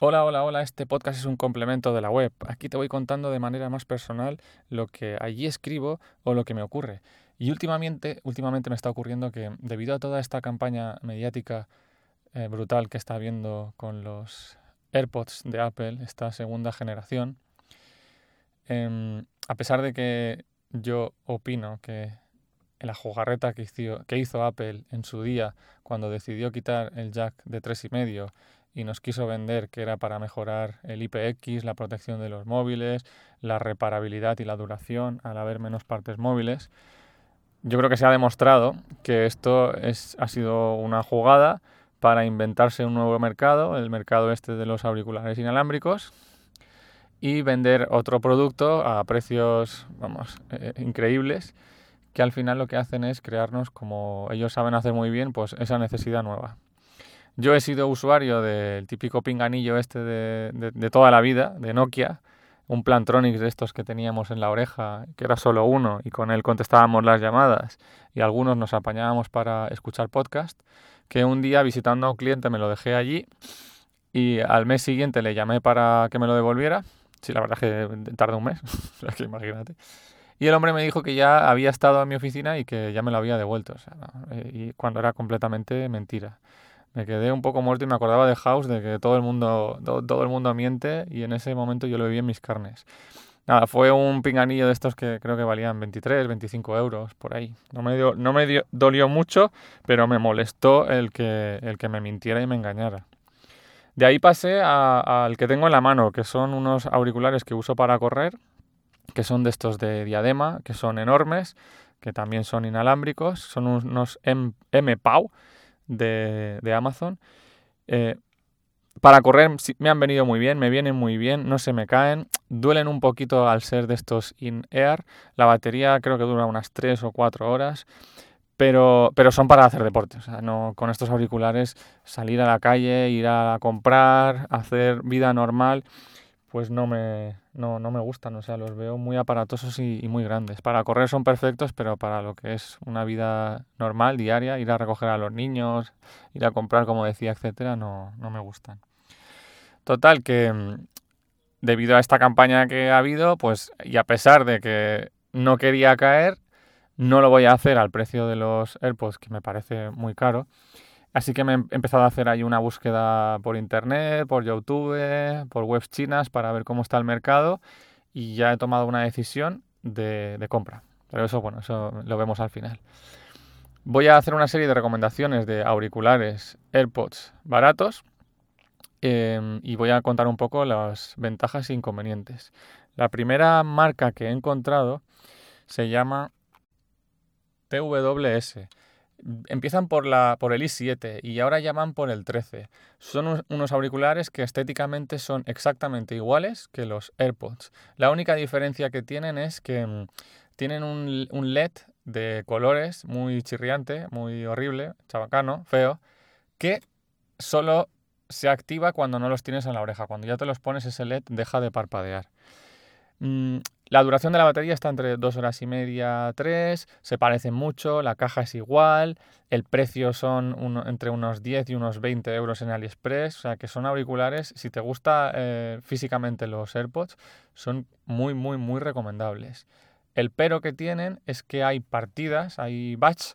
Hola, hola, hola, este podcast es un complemento de la web. Aquí te voy contando de manera más personal lo que allí escribo o lo que me ocurre. Y últimamente, últimamente me está ocurriendo que debido a toda esta campaña mediática eh, brutal que está habiendo con los AirPods de Apple, esta segunda generación, em, a pesar de que yo opino que la jugarreta que hizo, que hizo Apple en su día cuando decidió quitar el jack de 3,5 y nos quiso vender que era para mejorar el IPX, la protección de los móviles, la reparabilidad y la duración al haber menos partes móviles. Yo creo que se ha demostrado que esto es, ha sido una jugada para inventarse un nuevo mercado, el mercado este de los auriculares inalámbricos, y vender otro producto a precios, vamos, eh, increíbles, que al final lo que hacen es crearnos, como ellos saben hacer muy bien, pues esa necesidad nueva. Yo he sido usuario del típico pinganillo este de, toda la vida, de Nokia, un Plantronics de estos que teníamos en la oreja, que era solo uno, y con él contestábamos las llamadas y algunos nos apañábamos para escuchar podcast, que un día visitando a un cliente me lo dejé allí y al mes siguiente le llamé para que me lo devolviera. Sí, la verdad es que tardó un mes, imagínate. Y el hombre me dijo que ya había estado en mi oficina y que ya me lo había devuelto, eh, y cuando era completamente mentira. Me quedé un poco muerto y me acordaba de House, de que todo el mundo, todo, el mundo miente y en ese momento yo lo viví en mis carnes. Nada, fue un pinganillo de estos que creo que valían 23, 25 euros, por ahí. No me, dio, no me dolió mucho, pero me molestó el que, el que me mintiera y me engañara. De ahí pasé al que tengo en la mano, que son unos auriculares que uso para correr, que son de estos de diadema, que son enormes, que también son inalámbricos, son unos M-PAU de, Amazon. Eh, para correr me han venido muy bien, me vienen muy bien, no se me caen, duelen un poquito al ser de estos in-air, la batería creo que dura unas 3 o 4 horas, pero, pero son para hacer deporte, no, con estos auriculares salir a la calle, ir a comprar, hacer vida normal, pues no me, no, no me gustan, o sea, los veo muy aparatosos y, muy grandes. Para correr son perfectos, pero para lo que es una vida normal, diaria, ir a recoger a los niños, ir a comprar, como decía, etcétera, no, no me gustan. Total, que mm, debido a esta campaña que ha habido, pues, y a pesar de que no quería caer, no lo voy a hacer al precio de los AirPods, que me parece muy caro. Así que me he empezado a hacer ahí una búsqueda por internet, por YouTube, por webs chinas para ver cómo está el mercado y ya he tomado una decisión de, compra. Pero eso, bueno, eso lo vemos al final. Voy a hacer una serie de recomendaciones de auriculares AirPods baratos em, y voy a contar un poco las ventajas e inconvenientes. La primera marca que he encontrado se llama TWS empiezan por, la, por el i7 y ahora llaman por el 13. Son unos auriculares que estéticamente son exactamente iguales que los AirPods. La única diferencia que tienen es que mm, tienen un, un LED de colores muy chirriante, muy horrible, chabacano, feo, que solo se activa cuando no los tienes en la oreja. Cuando ya te los pones ese LED deja de parpadear. Mm, la duración de la batería está entre 2 horas y media, 3, se parecen mucho, la caja es igual, el precio son entre unos 10 y unos 20 euros en AliExpress, o sea que son auriculares, si te gusta eh, físicamente los AirPods, son muy, muy, muy recomendables. El pero que tienen es que hay partidas, hay batch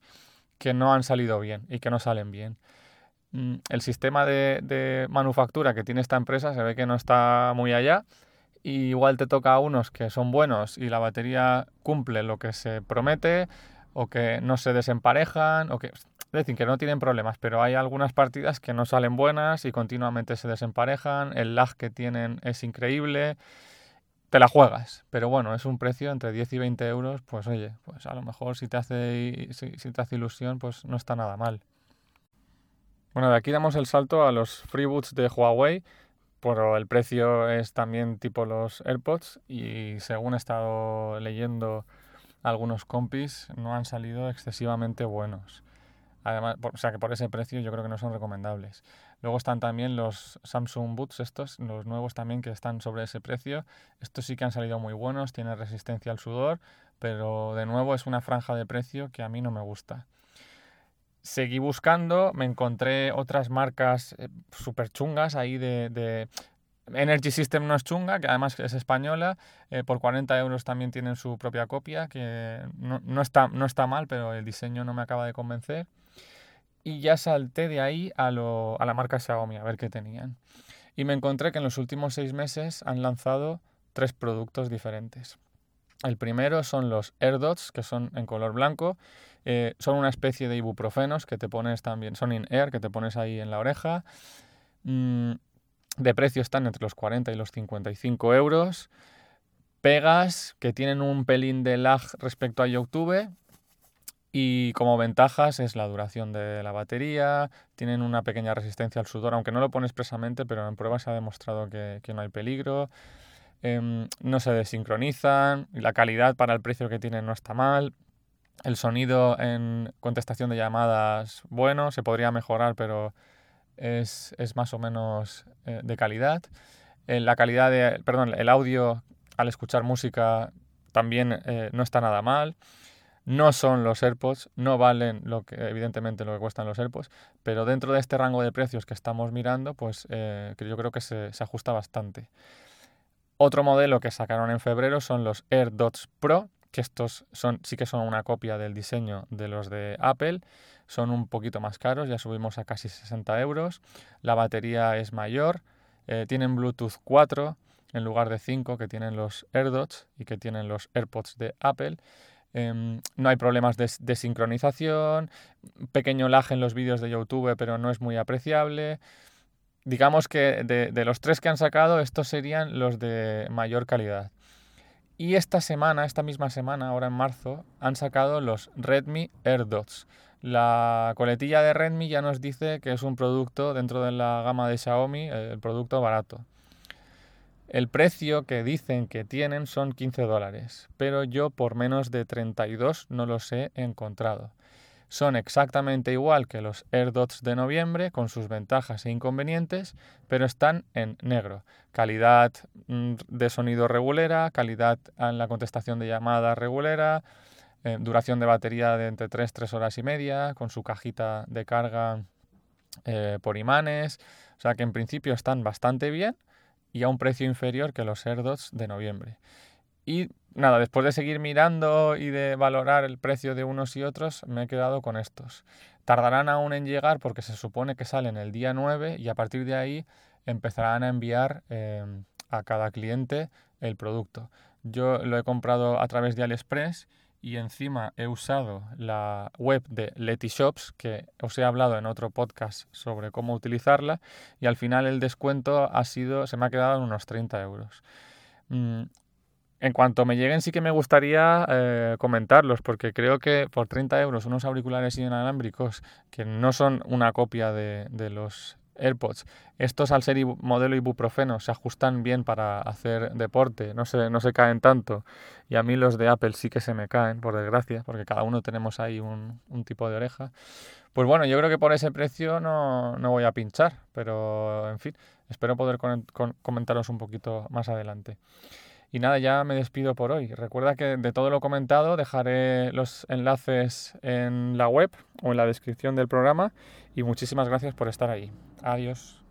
que no han salido bien y que no salen bien. Mm, el sistema de manufactura que tiene esta empresa se ve que no está muy allá y igual te toca a unos que son buenos y la batería cumple lo que se promete o que no se desemparejan o que es decir que no tienen problemas pero hay algunas partidas que no salen buenas y continuamente se desemparejan el lag que tienen es increíble te la juegas pero bueno es un precio entre 10 y 20 euros pues oye pues a lo mejor si te hace si, si te hace ilusión pues no está nada mal. Bueno de aquí damos el salto a los freeboots de Huawei pero el precio es también tipo los AirPods y según he estado leyendo algunos compis no han salido excesivamente buenos. Además, o sea que por ese precio yo creo que no son recomendables. Luego están también los Samsung Boots estos, los nuevos también que están sobre ese precio. Estos sí que han salido muy buenos, tienen resistencia al sudor, pero de nuevo es una franja de precio que a mí no me gusta. Seguí buscando, me encontré otras marcas eh, súper chungas ahí de, Energy System no es chunga, que además es española, eh, por 40 euros también tienen su propia copia, que no, está, no está mal, pero el diseño no me acaba de convencer. Y ya salté de ahí a, a la marca Xiaomi, a ver qué tenían. Y me encontré que en los últimos seis meses han lanzado tres productos diferentes. El primero son los AirDots, que son en color blanco. Eh, son una especie de ibuprofenos que te pones también, son in air, que te pones ahí en la oreja. Mm, de precio están entre los 40 y los 55 euros. Pegas que tienen un pelín de lag respecto a YouTube. Y como ventajas es la duración de la batería, tienen una pequeña resistencia al sudor, aunque no lo pone expresamente, pero en pruebas se ha demostrado que, que no hay peligro. Em, no se desincronizan, la calidad para el precio que tienen no está mal, el sonido en contestación de llamadas, bueno, se podría mejorar, pero es, más o menos eh, de calidad. Eh, la calidad de, perdón, el audio al escuchar música también eh, no está nada mal. No son los AirPods, no valen lo que, evidentemente lo que cuestan los AirPods, pero dentro de este rango de precios que estamos mirando, pues yo creo que se ajusta bastante. Otro modelo que sacaron en febrero son los AirDots Pro, que estos son, sí que son una copia del diseño de los de Apple. Son un poquito más caros, ya subimos a casi 60 euros. La batería es mayor, eh, tienen Bluetooth 4 en lugar de 5 que tienen los AirDots y que tienen los AirPods de Apple. Em, no hay problemas de, de, sincronización, pequeño lag en los vídeos de YouTube, pero no es muy apreciable digamos que de, los tres que han sacado, estos serían los de mayor calidad. Y esta semana, esta misma semana, ahora en marzo, han sacado los Redmi AirDots. La coletilla de Redmi ya nos dice que es un producto dentro de la gama de Xiaomi, el producto barato. El precio que dicen que tienen son 15 dólares, pero yo por menos de 32 no los he encontrado. Son exactamente igual que los AirDots de noviembre, con sus ventajas e inconvenientes, pero están en negro. Calidad mm, de sonido regulera, calidad en la contestación de llamadas regulera, eh, duración de batería de entre 3 3 horas y media, con su cajita de carga eh, por imanes. O sea que en principio están bastante bien y a un precio inferior que los AirDots de noviembre. Y nada, después de seguir mirando y de valorar el precio de unos y otros, me he quedado con estos. Tardarán aún en llegar porque se supone que salen el día 9 y a partir de ahí empezarán a enviar em, a cada cliente el producto. Yo lo he comprado a través de AliExpress y encima he usado la web de Letyshops, que os he hablado en otro podcast sobre cómo utilizarla, y al final el descuento ha sido, se me ha quedado en unos 30 euros. Mm, en cuanto me lleguen sí que me gustaría eh, comentarlos, porque creo que por 30 euros unos auriculares inalámbricos que no son una copia de, los AirPods, estos al ser modelo ibuprofeno se ajustan bien para hacer deporte, no se, no se caen tanto. Y a mí los de Apple sí que se me caen, por desgracia, porque cada uno tenemos ahí un, un tipo de oreja. Pues bueno, yo creo que por ese precio no, no voy a pinchar, pero en fin, espero poder comentaros un poquito más adelante. Y nada, ya me despido por hoy. Recuerda que de todo lo comentado dejaré los enlaces en la web o en la descripción del programa y muchísimas gracias por estar ahí. Adiós.